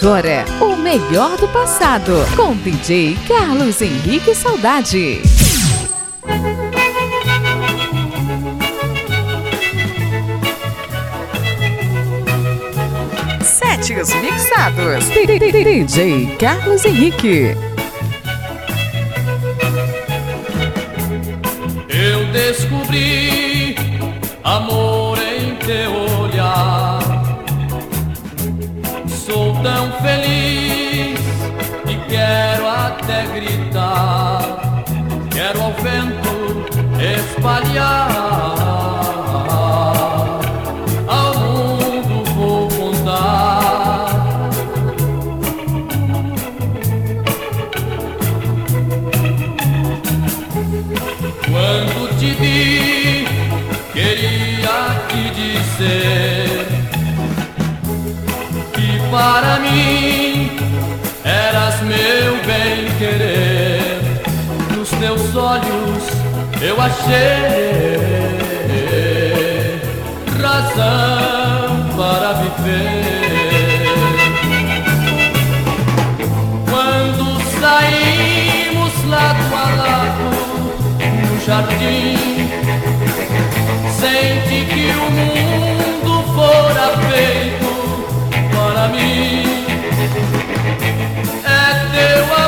agora o melhor do passado com DJ Carlos Henrique Saudade. Sets mixados. DJ Carlos Henrique. Eu descobri amor espalhar eu achei razão para viver. Quando saímos lado a lado no jardim, senti que o mundo fora feito para mim. É teu amor.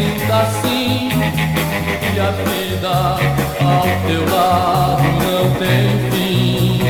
Ainda assim que a vida ao teu lado não tem fim.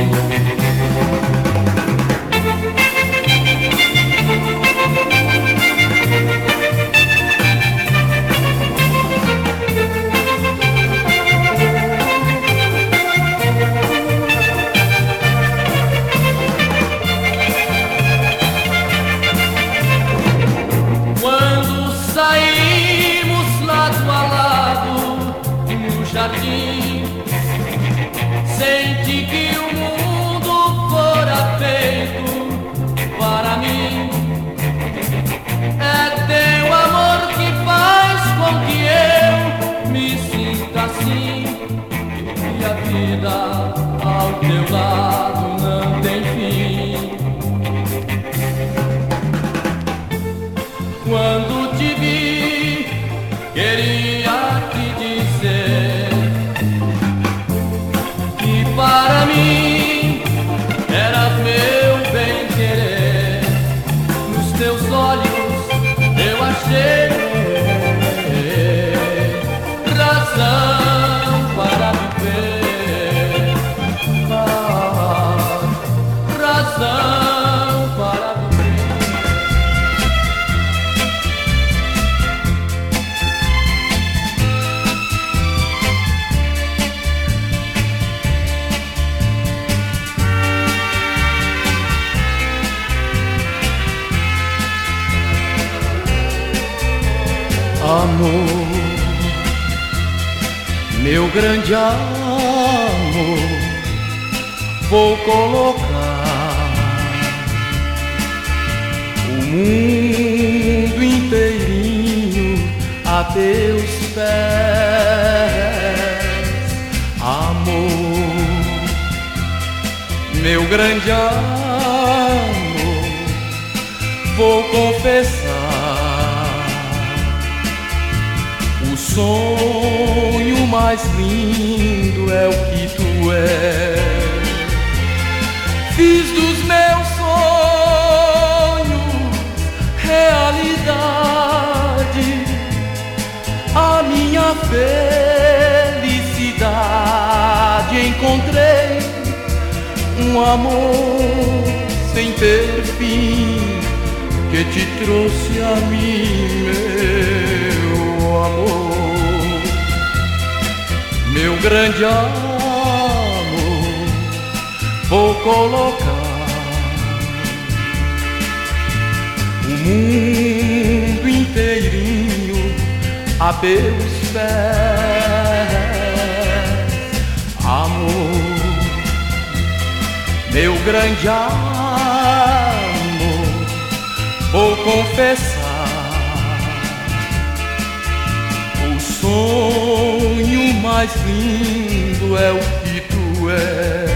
mais lindo é o que tu és.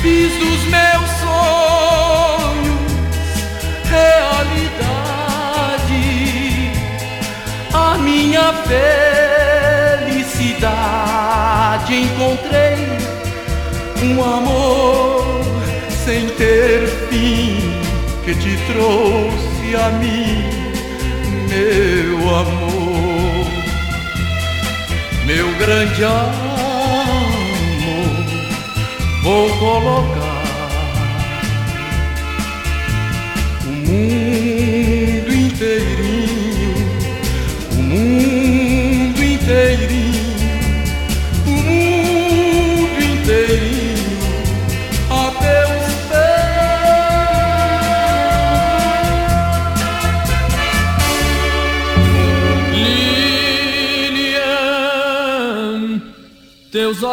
Fiz os meus sonhos realidade, a minha felicidade. Encontrei um amor sem ter fim que te trouxe a mim, meu amor meu grande amor, vou colocar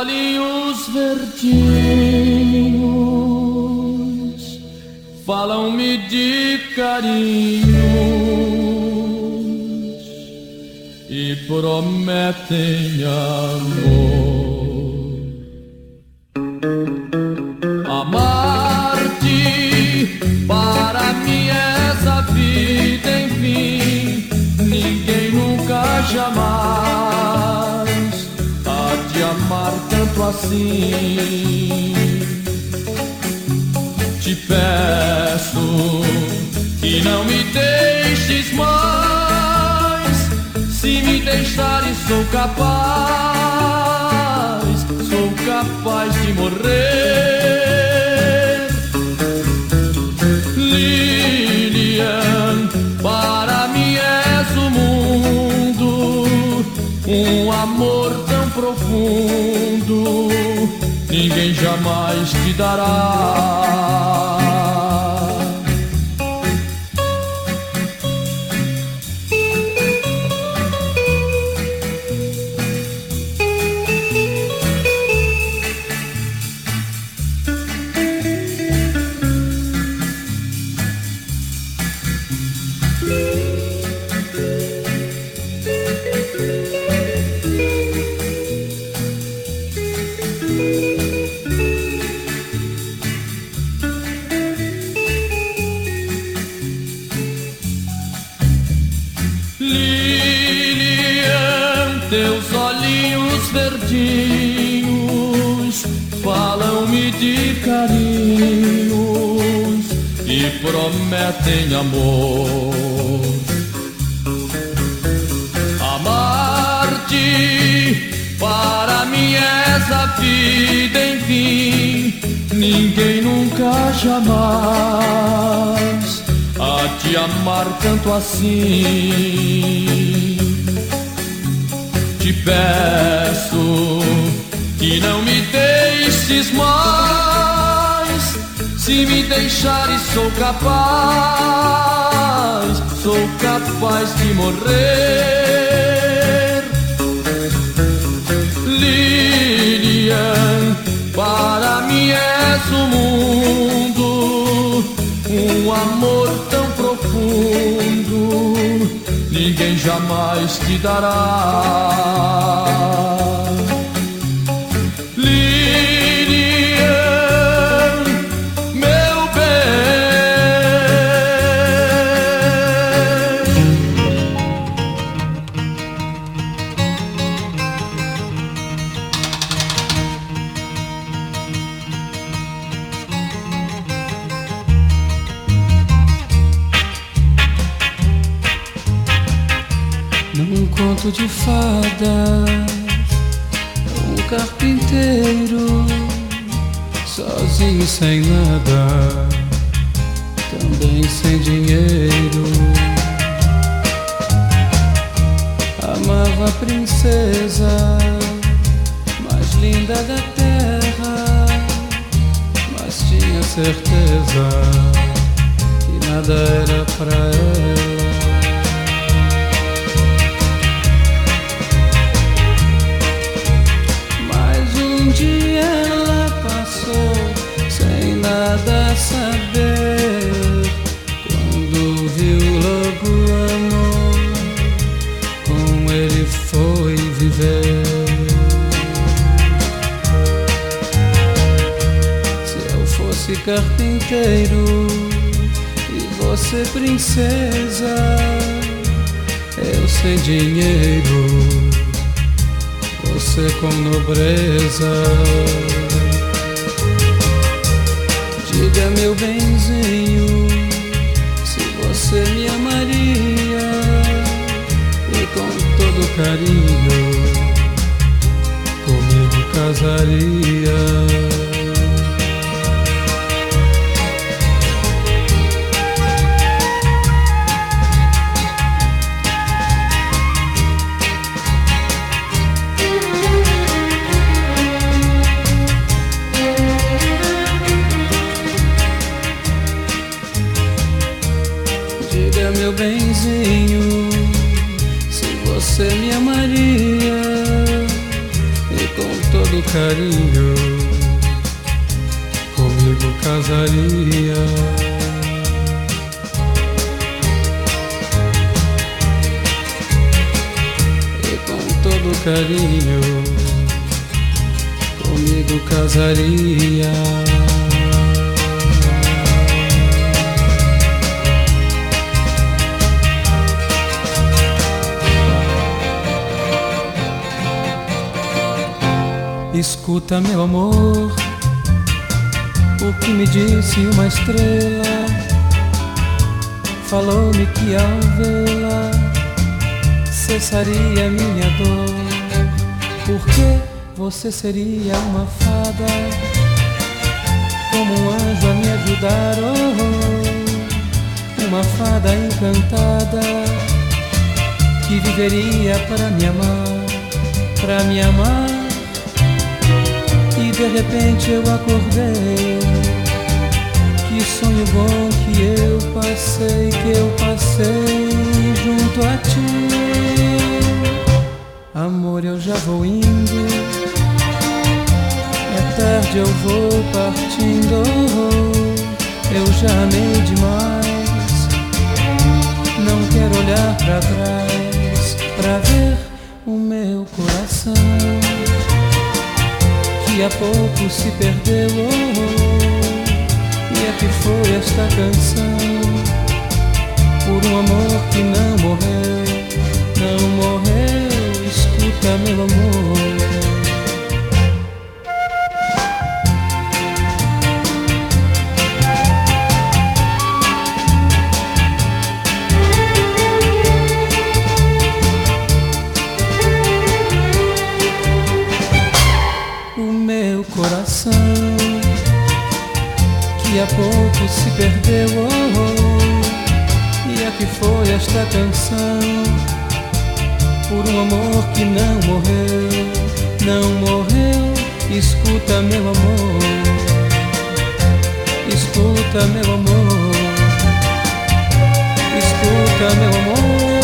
olhinhos verdinhos falam-me de carinhos e prometem amor. Assim. Te peço que não me deixes mais. Se me deixares, sou capaz, sou capaz de morrer. Lilian, para mim és o mundo, um amor profundo, ninguém jamais te dará. De carinhos e prometem amor. Amar-te para mim és a vida, enfim, ninguém nunca jamais há de amar tanto assim. Te peço que não me deixes mais. Se me deixares, sou capaz, sou capaz de morrer. Lilian, para mim és o mundo, um amor tão profundo, ninguém jamais te dará. Fadas, um carpinteiro, sozinho sem nada, também sem dinheiro. Amava a princesa mais linda da terra, mas tinha certeza que nada era pra ela. Carpinteiro e você princesa, eu sem dinheiro, você com nobreza. Diga meu benzinho, se você me amaria e com todo carinho comigo casaria. Carinho, comigo casaria. E com todo carinho, comigo casaria. Escuta, meu amor, o que me disse uma estrela. Falou-me que ao vê-la cessaria minha dor. Porque você seria uma fada, como um anjo a me ajudar. Oh, uma fada encantada que viveria para me amar, para me amar de repente eu acordei. Que sonho bom que eu passei, que eu passei junto a ti. Amor, eu já vou indo. É tarde, eu vou partindo. Eu já amei demais. Não quero olhar para trás para ver o meu coração que há pouco se perdeu. e é que foi esta canção por um amor que não morreu, não morreu. Escuta, meu amor. A pouco se perdeu. Oh, oh. E a que foi esta canção? Por um amor que não morreu, não morreu. Escuta, meu amor. Escuta, meu amor. Escuta, meu amor.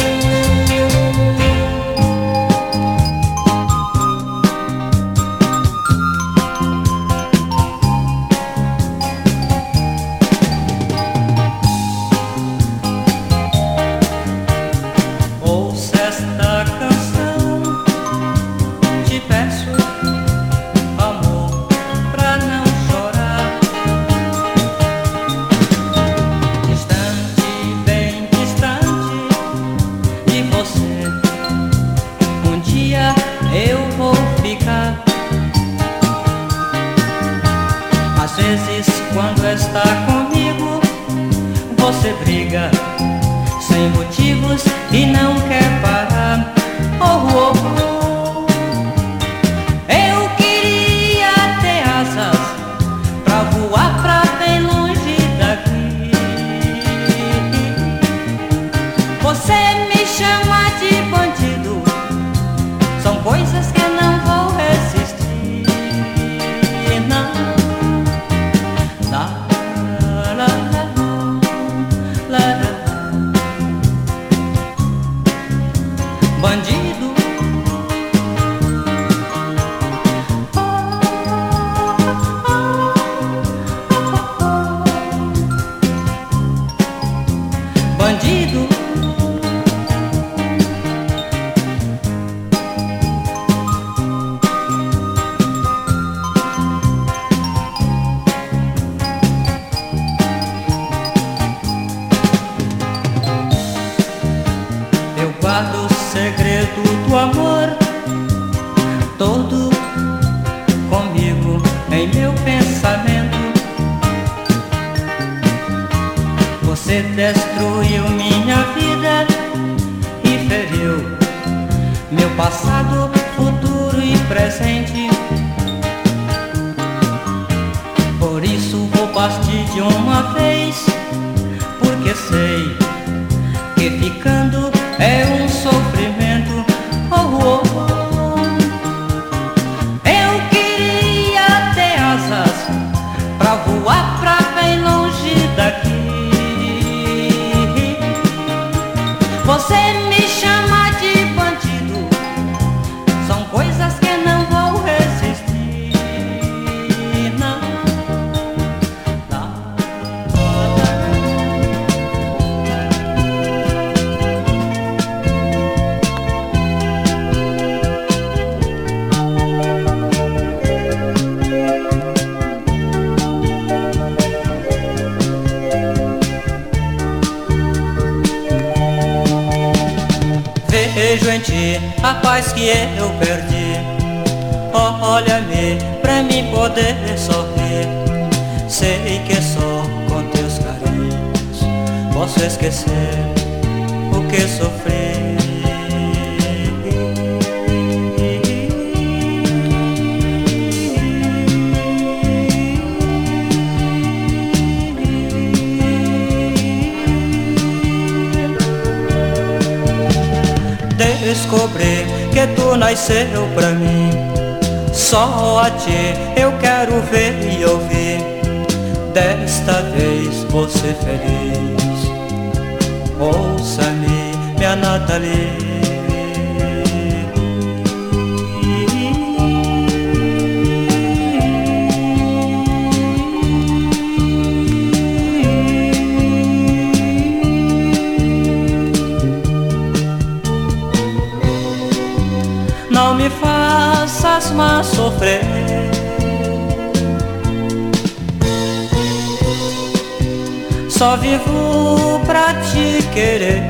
Vivo pra te querer.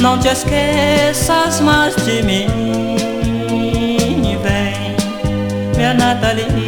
Não te esqueças mais de mim. Vem, minha Nathalie.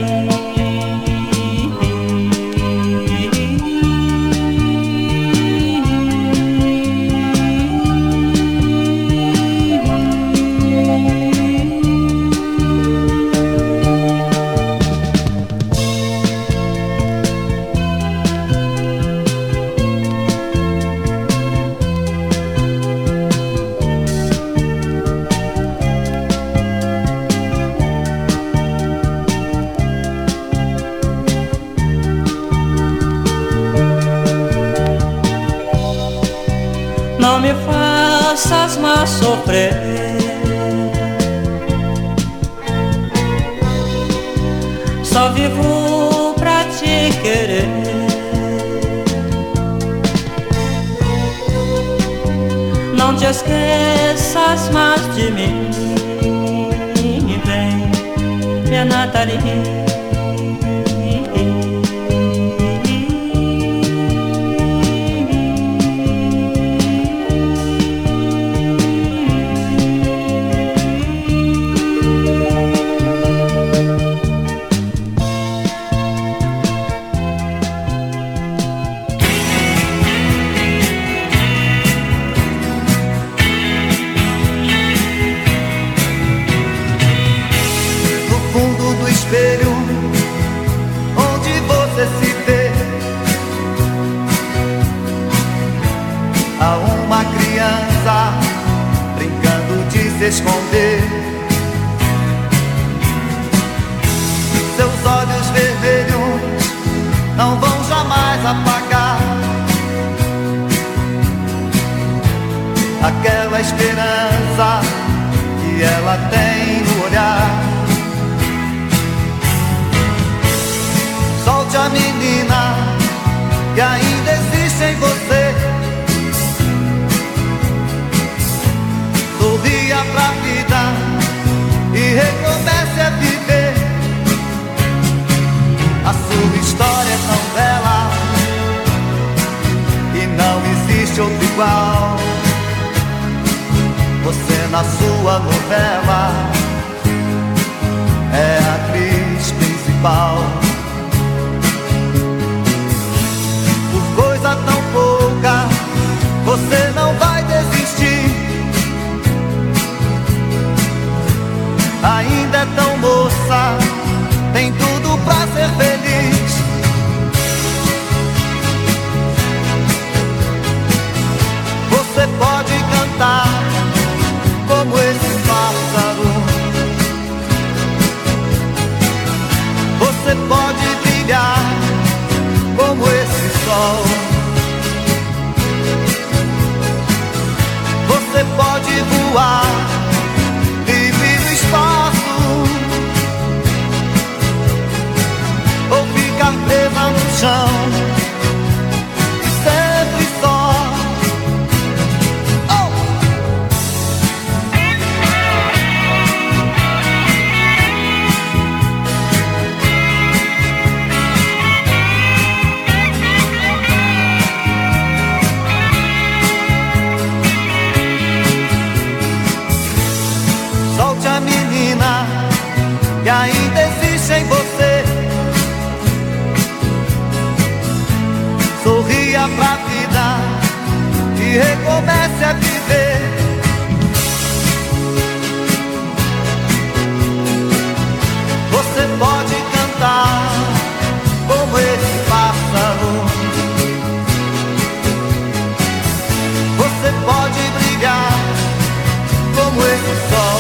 Sofrer. Só vivo pra te querer. Não te esqueças mais de mim. Vem, minha Nathalie. Esconder. Seus olhos vermelhos não vão jamais apagar aquela esperança que ela tem igual. Você na sua novela é a atriz principal. Por coisa tão pouca, você não vai desistir. Ainda é tão moça, tem tudo pra ser. pode cantar como esse pássaro. Você pode brilhar como esse sol. Você pode voar. recomece a viver. Você pode cantar como esse pássaro. Você pode brigar como esse sol.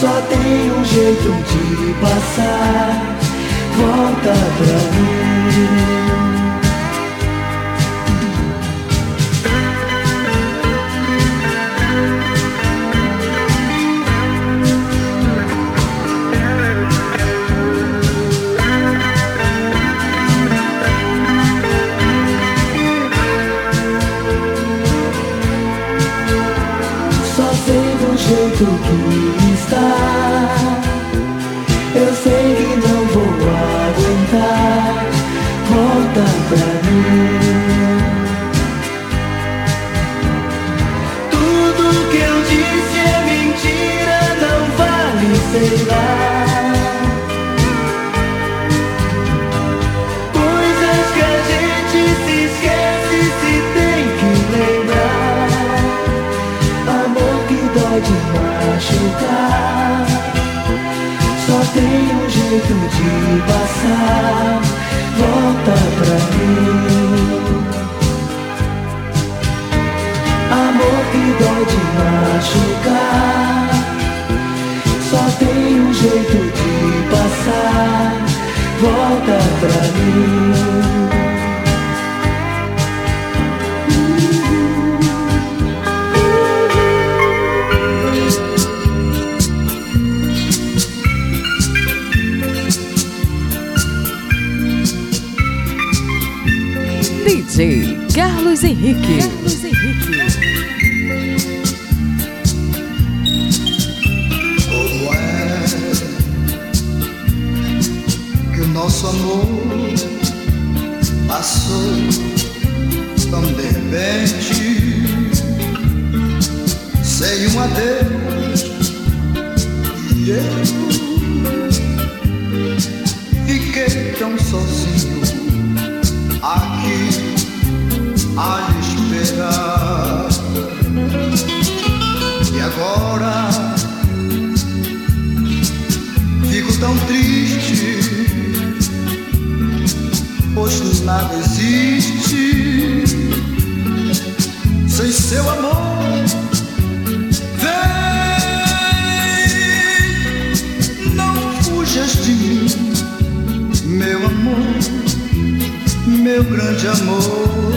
Só tem um jeito de passar, volta pra mim. to que passar, volta pra mim. Amor que dói de machucar, só tem um jeito de passar, volta pra mim. Carlos Henrique. Carlos grande amor.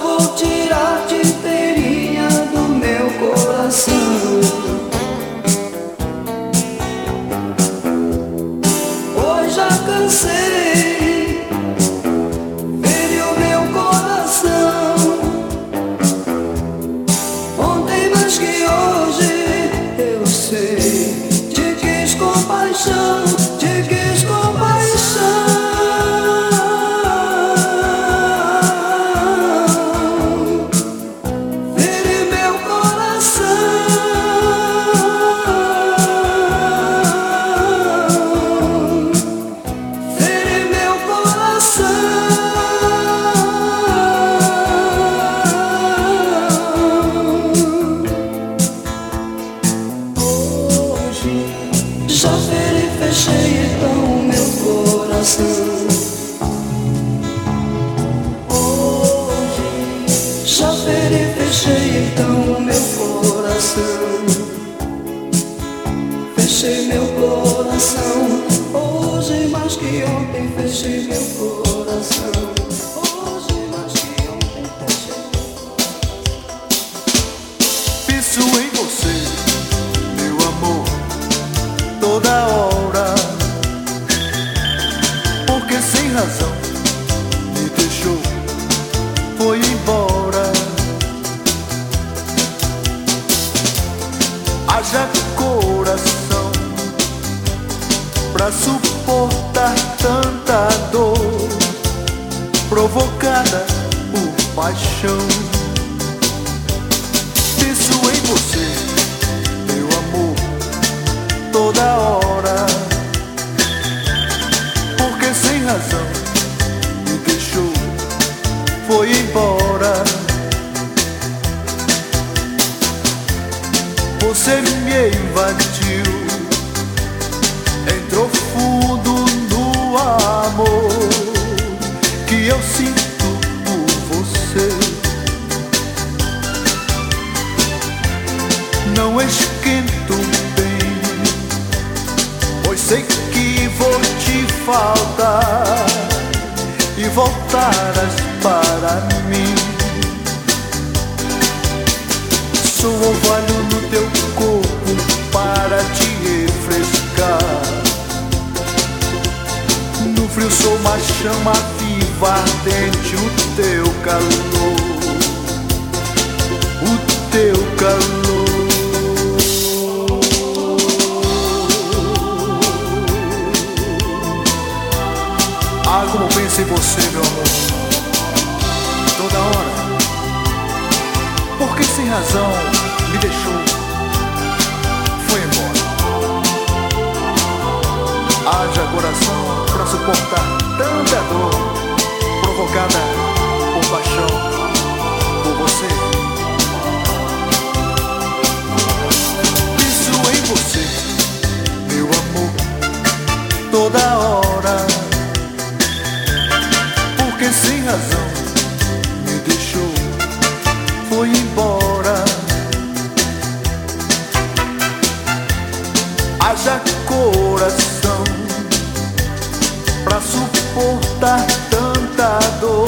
hold it on. Não esquento bem, pois sei que vou te faltar e voltarás para mim. Sou orvalho no teu corpo para te refrescar. No frio sou uma chama viva ardente o teu calor. O teu calor. Em você, meu amor. Toda hora. Porque sem razão me deixou. Foi embora. Haja coração pra suportar tanta dor provocada por paixão por você. Penso em você, meu amor, toda hora. Razão me deixou, foi embora. Haja coração pra suportar tanta dor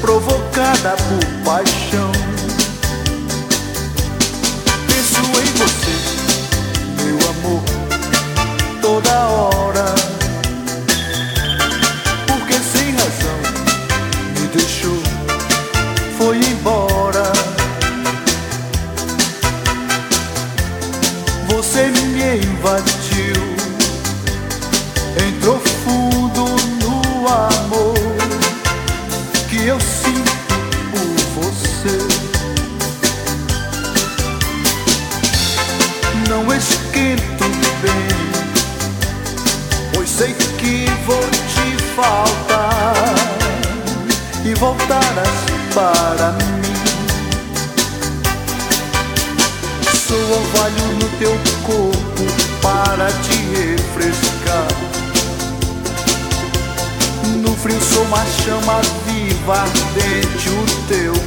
provocada por paixão. Penso em você, meu amor, toda hora.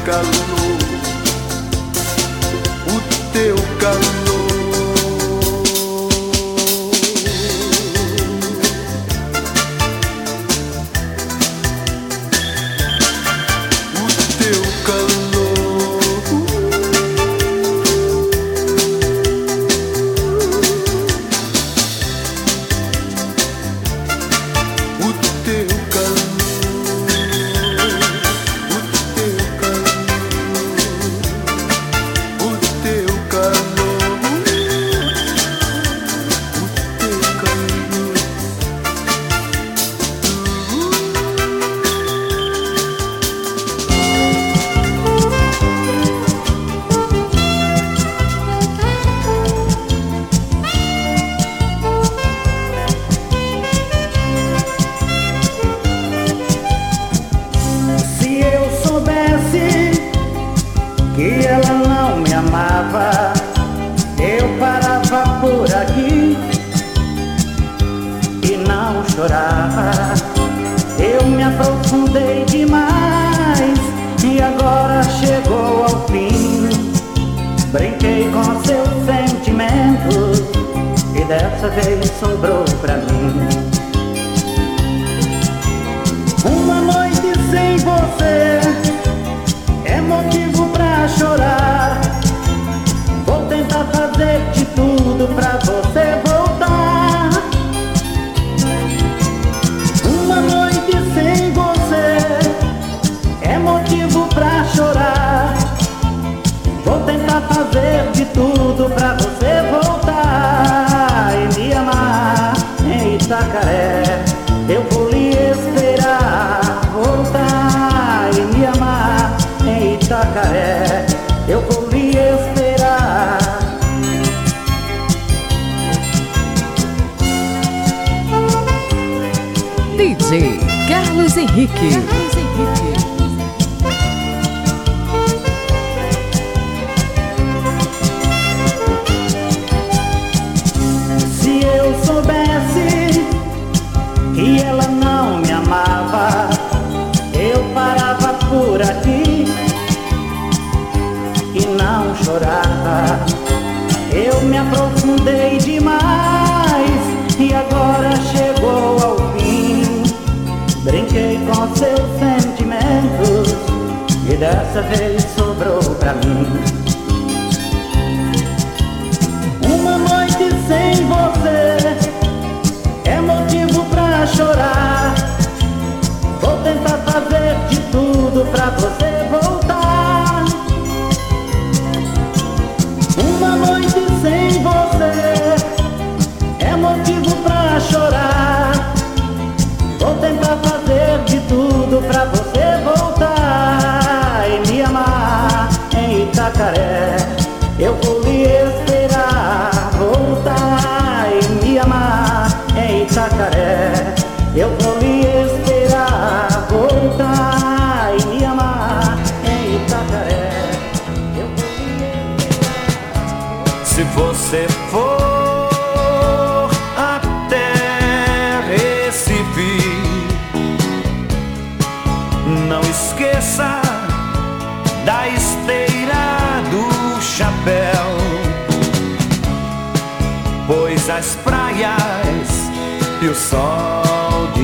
Calor. Não chorava. Eu me aprofundei demais e agora chegou ao fim. Brinquei com seus sentimentos e dessa vez sobrou pra mim. Uma noite sem você é motivo pra chorar. Vou tentar fazer de tudo pra você chorar. Vou tentar fazer de tudo pra você voltar e me amar em Itacaré. E o sol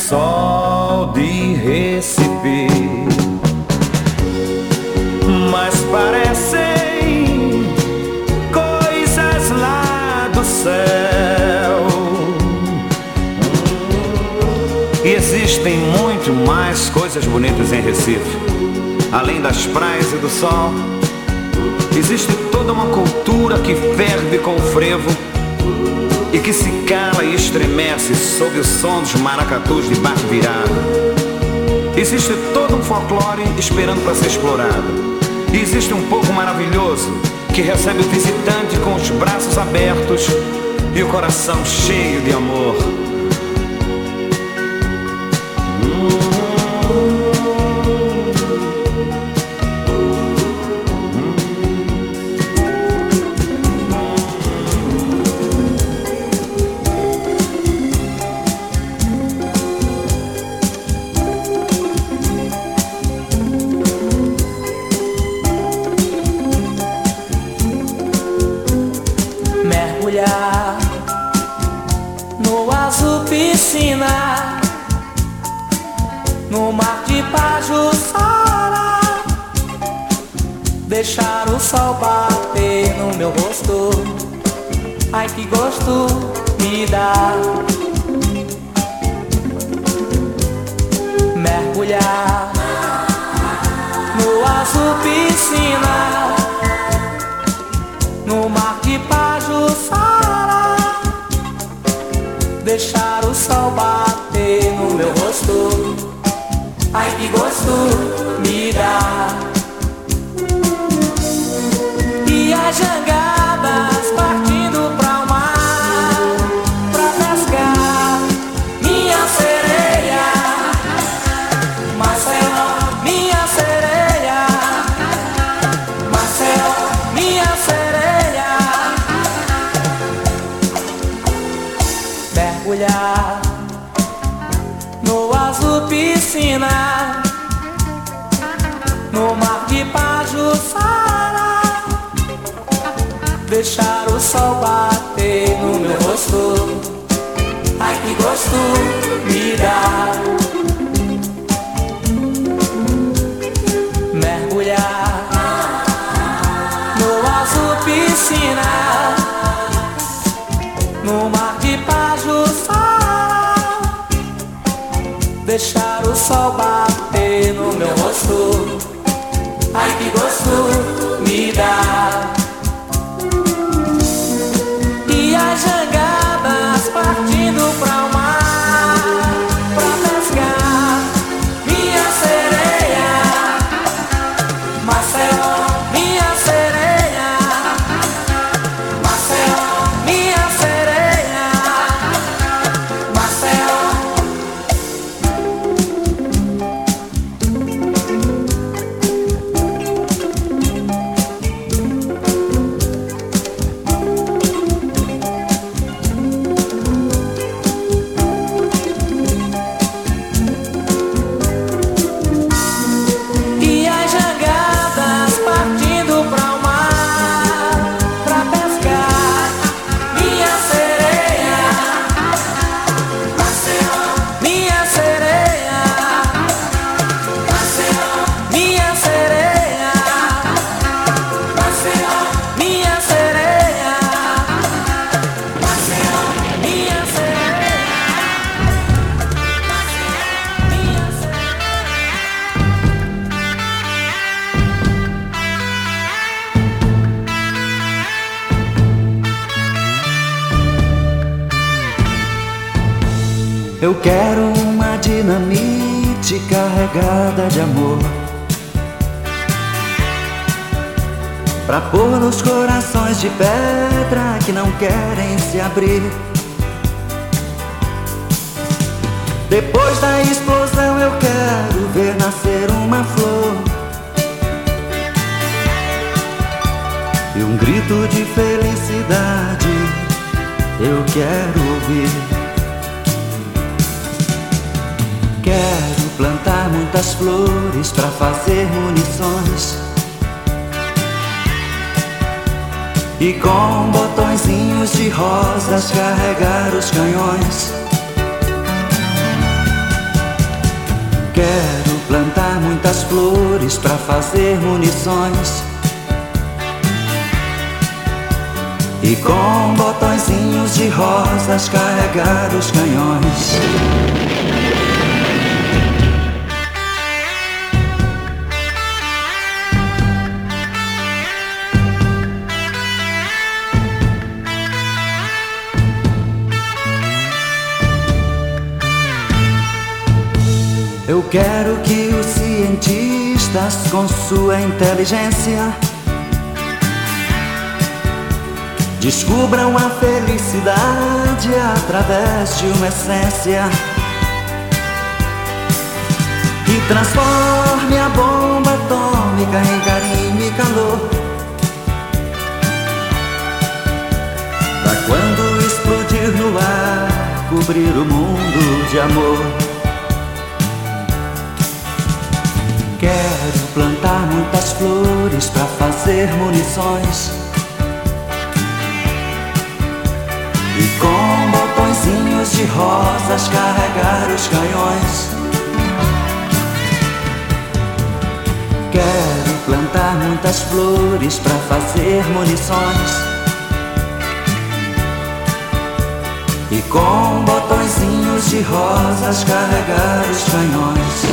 sol de Recife. Mas parecem coisas lá do céu. E existem muito mais coisas bonitas em Recife além das praias e do sol. Existe toda uma cultura que ferve com o frevo e que se cala e estremece sob o som dos maracatus de barco virado. Existe todo um folclore esperando para ser explorado. E existe um povo maravilhoso que recebe o visitante com os braços abertos e o coração cheio de amor. Azul piscina. No mar de Pajuçara Deixar o sol bater no meu rosto. Ai que gosto me dá gosto me dá Eu quero uma dinamite carregada de amor. Pra pôr nos corações de pedra que não querem se abrir. Depois da explosão eu quero ver nascer uma flor. E um grito de felicidade eu quero ouvir Quero plantar muitas flores pra fazer munições. E com botõezinhos de rosas carregar os canhões. Quero plantar muitas flores pra fazer munições. E com botõezinhos de rosas carregar os canhões Eu quero que os cientistas, com sua inteligência, descubram a felicidade através de uma essência e transforme a bomba atômica em carinho e calor. Pra quando explodir no ar, cobrir o mundo de amor. flores para fazer munições. E com botõezinhos de rosas carregar os canhões. Quero plantar muitas flores para fazer munições. E com botõezinhos de rosas carregar os canhões.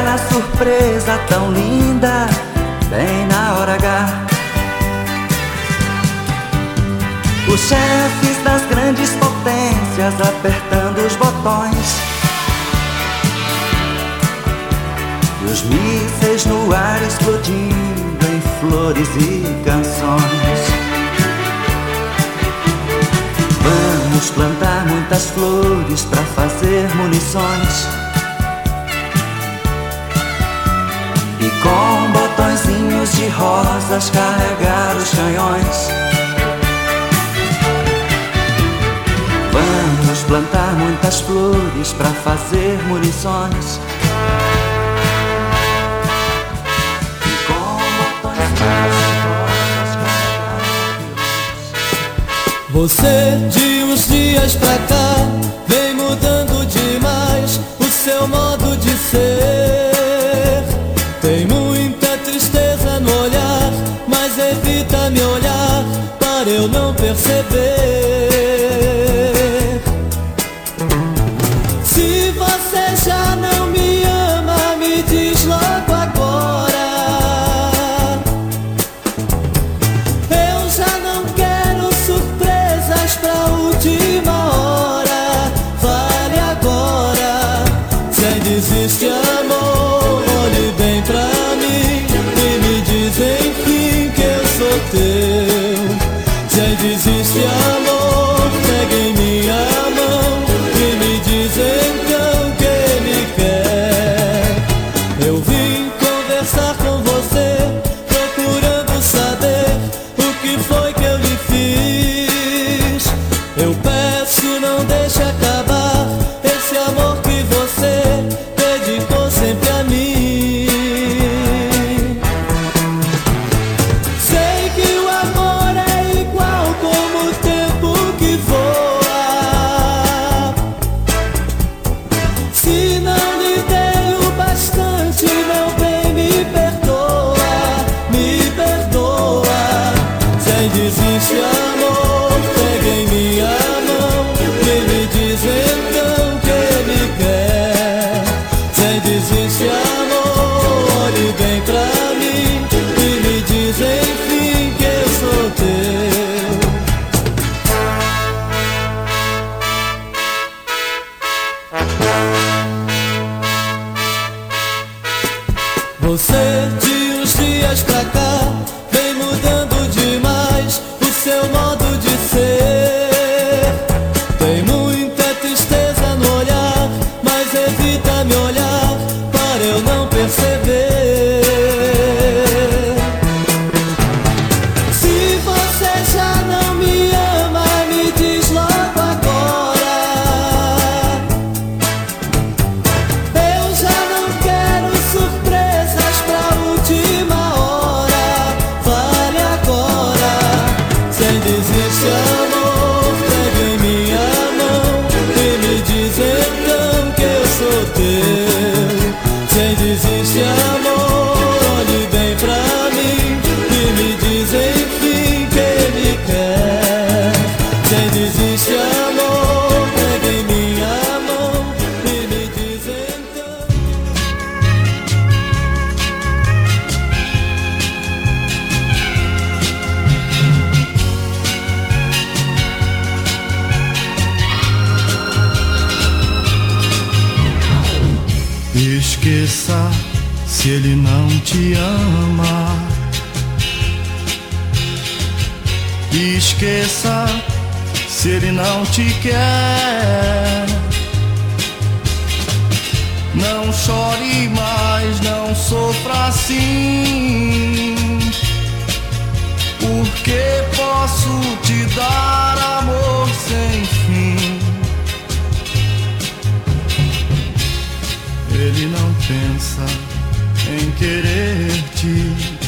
Aquela surpresa tão linda, bem na hora H. Os chefes das grandes potências apertando os botões. E os mísseis no ar explodindo em flores e canções. Vamos plantar muitas flores para fazer munições. E com botõezinhos de rosas carregar os canhões. Vamos plantar muitas flores para fazer munições. E com botõezinhos de Você de uns dias pra cá vem mudando demais o seu modo de ser. Tem muita tristeza no olhar, mas evita me olhar para eu não perceber. não pensa em querer te.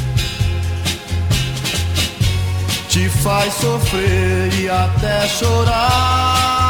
Te faz sofrer e até chorar.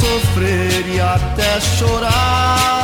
Sofrer e até chorar.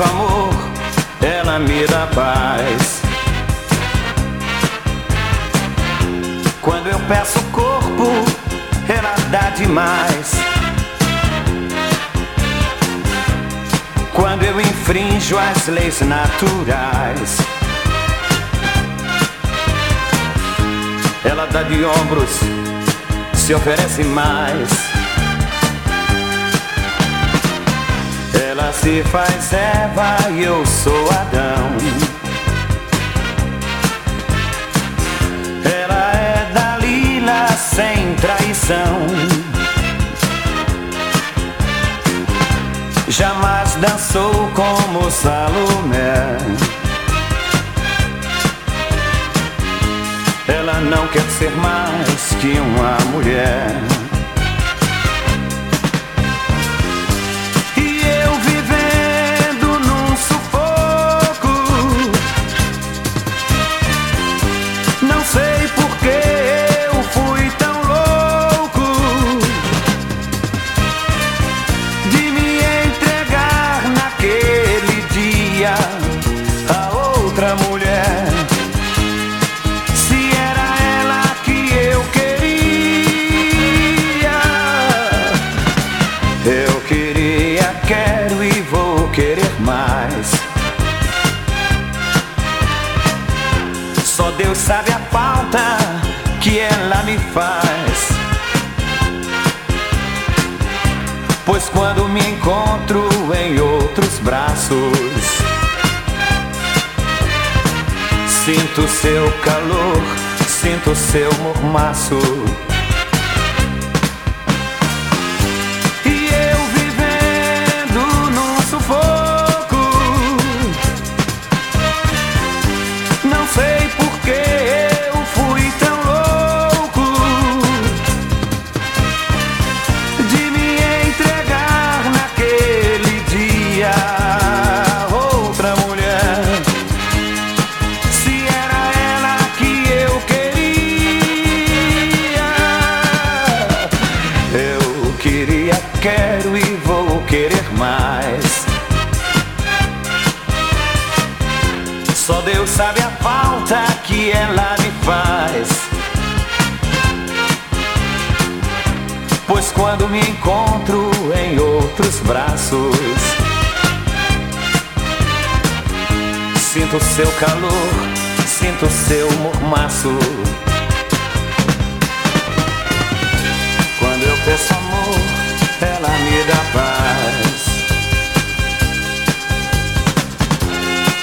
Peço amor, ela me dá paz. Quando eu peço corpo, ela dá demais. Quando eu infrinjo as leis naturais, ela dá de ombros, se oferece mais. Ela se faz Eva e eu sou Adão. Ela é Dalila sem traição. Jamais dançou como Salomé. Ela não quer ser mais que uma mulher. Sabe a falta que ela me faz. Pois quando me encontro em outros braços, sinto seu calor, sinto seu mormaço. Quando me encontro em outros braços, Sinto seu calor, sinto seu mormaço. Quando eu peço amor, ela me dá paz.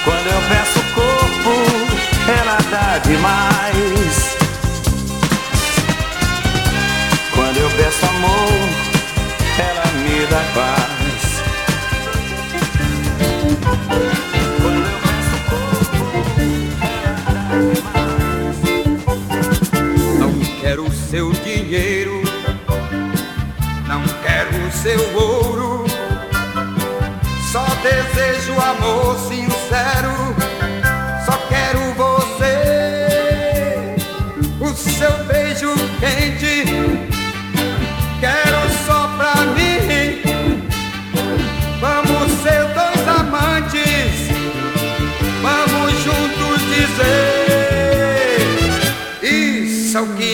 Quando eu peço corpo, ela dá demais. Quando eu peço amor, ela me dá paz. Quando eu corpo, ela dá demais. Não quero o seu dinheiro, não quero o seu ouro. Só desejo amor sincero,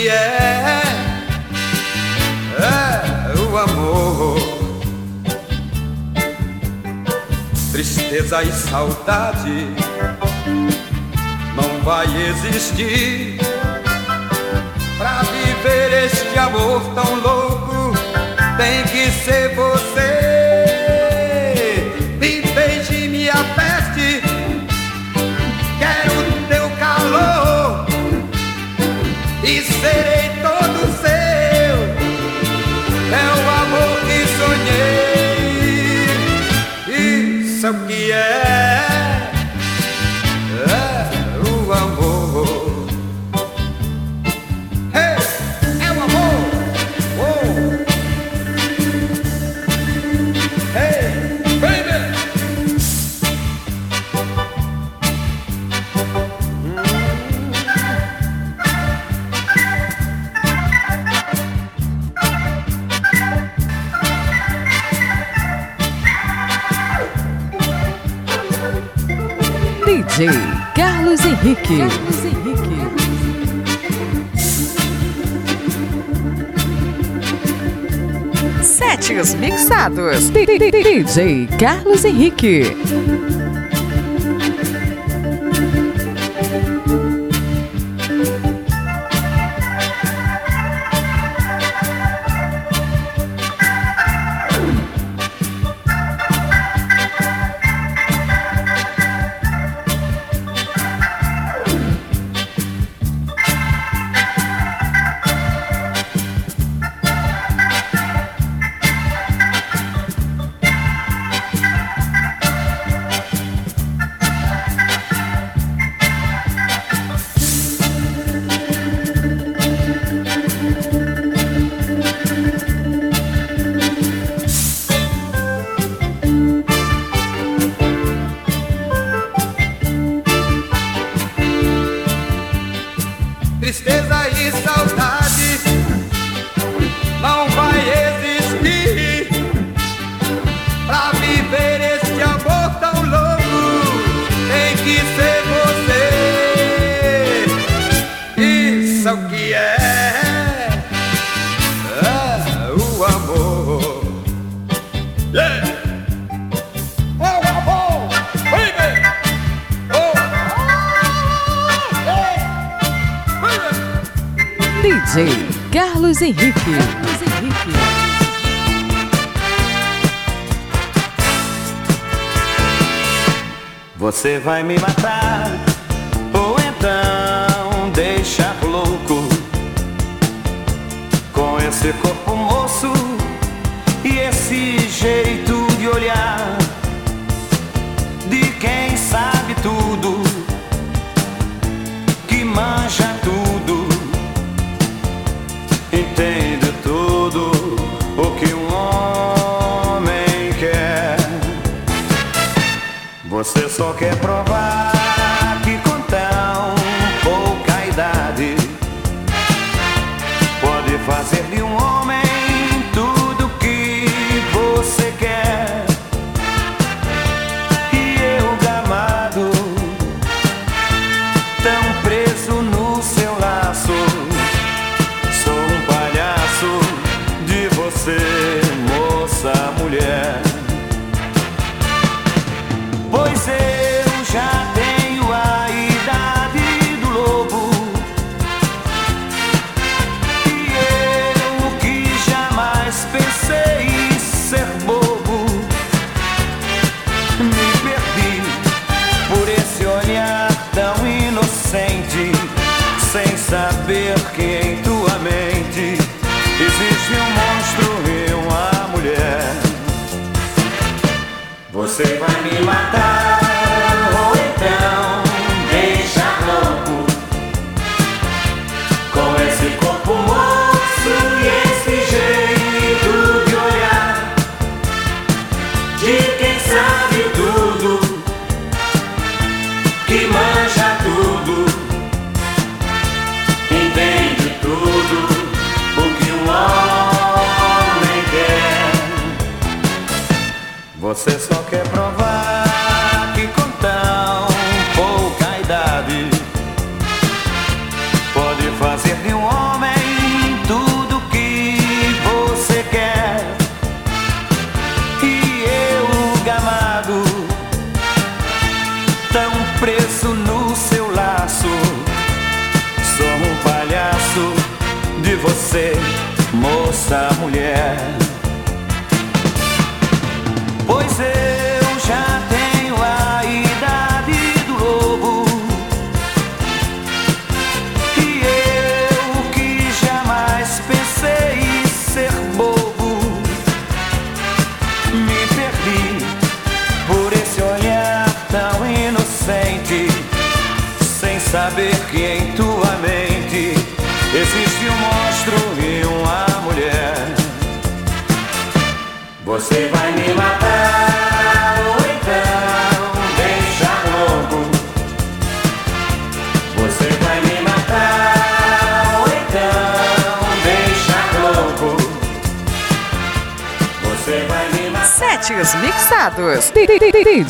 é, é o amor. Tristeza e saudade não vai existir. Pra viver este amor tão louco, tem que ser você. Henrique. Carlos Henrique. Setes mixados. DJ Carlos Henrique.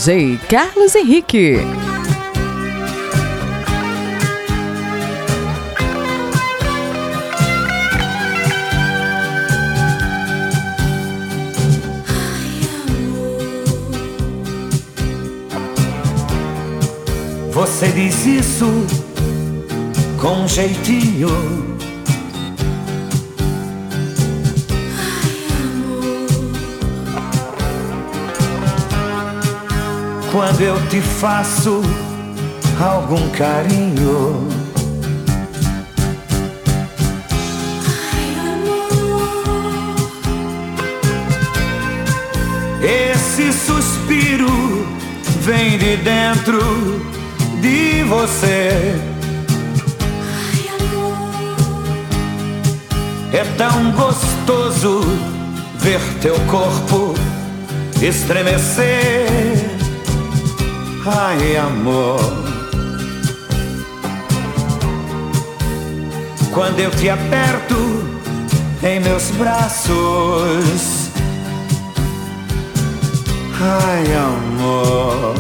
DJ Carlos Henrique. Você diz isso com jeitinho. Quando eu te faço algum carinho. Esse suspiro vem de dentro de você. É tão gostoso ver teu corpo estremecer. Ai, amor. Quando eu te aperto em meus braços. Ai, amor.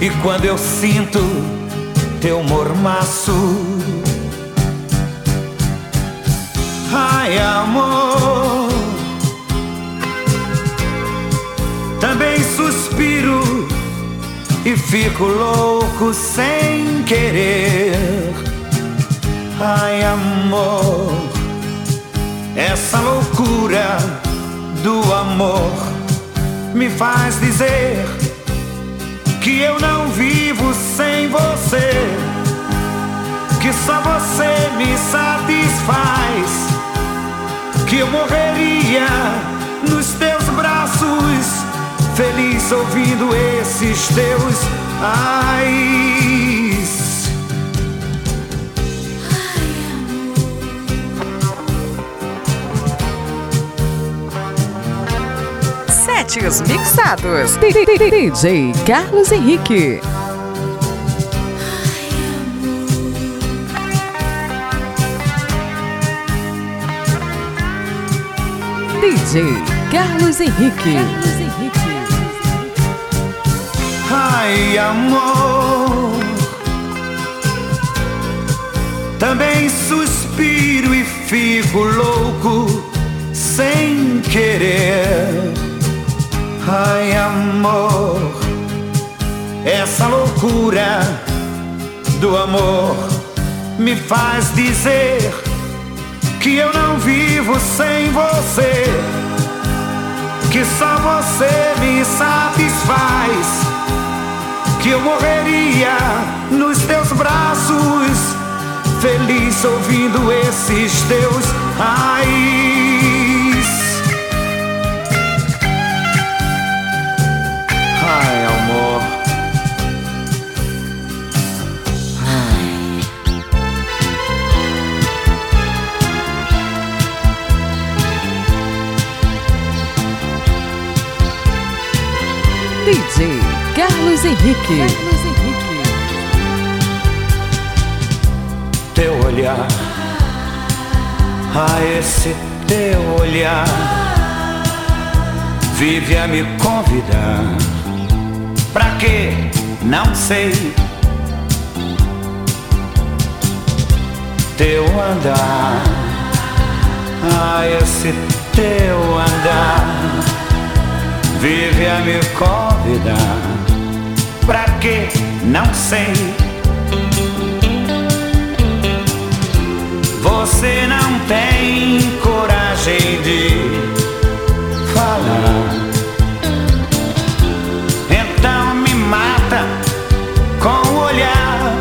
E quando eu sinto teu mormaço. Ai, amor. Também suspiro e fico louco sem querer. Ai, amor. Essa loucura do amor me faz dizer que eu não vivo sem você, que só você me satisfaz, que eu morreria nos teus feliz ouvindo esses teus ais. Setes mixados. DJ Carlos Henrique. DJ Carlos Henrique. Carlos Ai, amor. Também suspiro e fico louco sem querer. Ai, amor. Essa loucura do amor me faz dizer que eu não vivo sem você, que só você me satisfaz, que eu morreria nos teus braços, feliz ouvindo esses teus ai. Carlos Henrique. Carlos Henrique. Teu olhar, a esse teu olhar, vive a me convidar. Pra quê? Não sei. Teu andar, a esse teu andar, vive a me convidar Pra quê? Não sei. Você não tem coragem de falar. Então me mata com o olhar.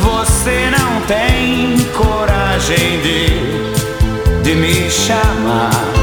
Você não tem coragem de, de me chamar.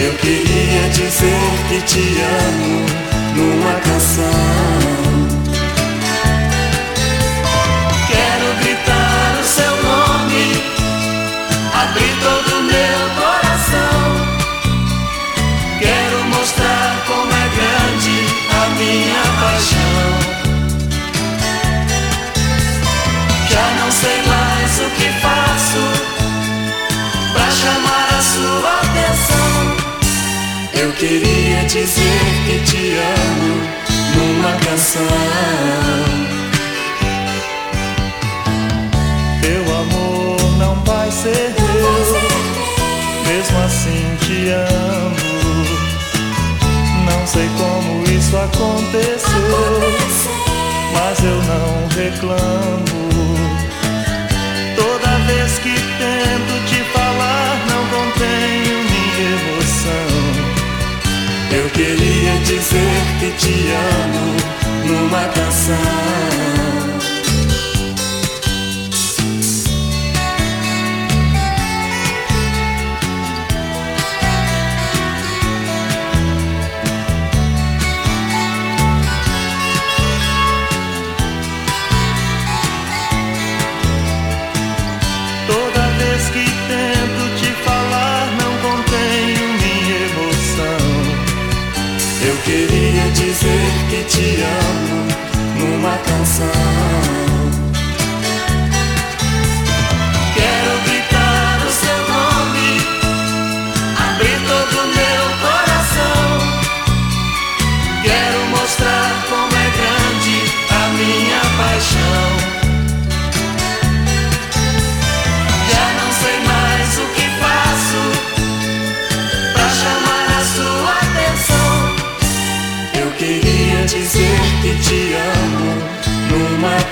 Eu queria dizer que te amo numa canção. Numa canção. Teu amor não vai ser meu, mesmo assim te amo. Não sei como isso aconteceu, mas eu não reclamo. Dizer que te amo numa canção. Te amo numa canção.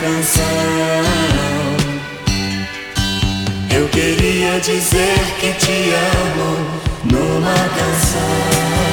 Canção. Eu queria dizer que te amo numa canção.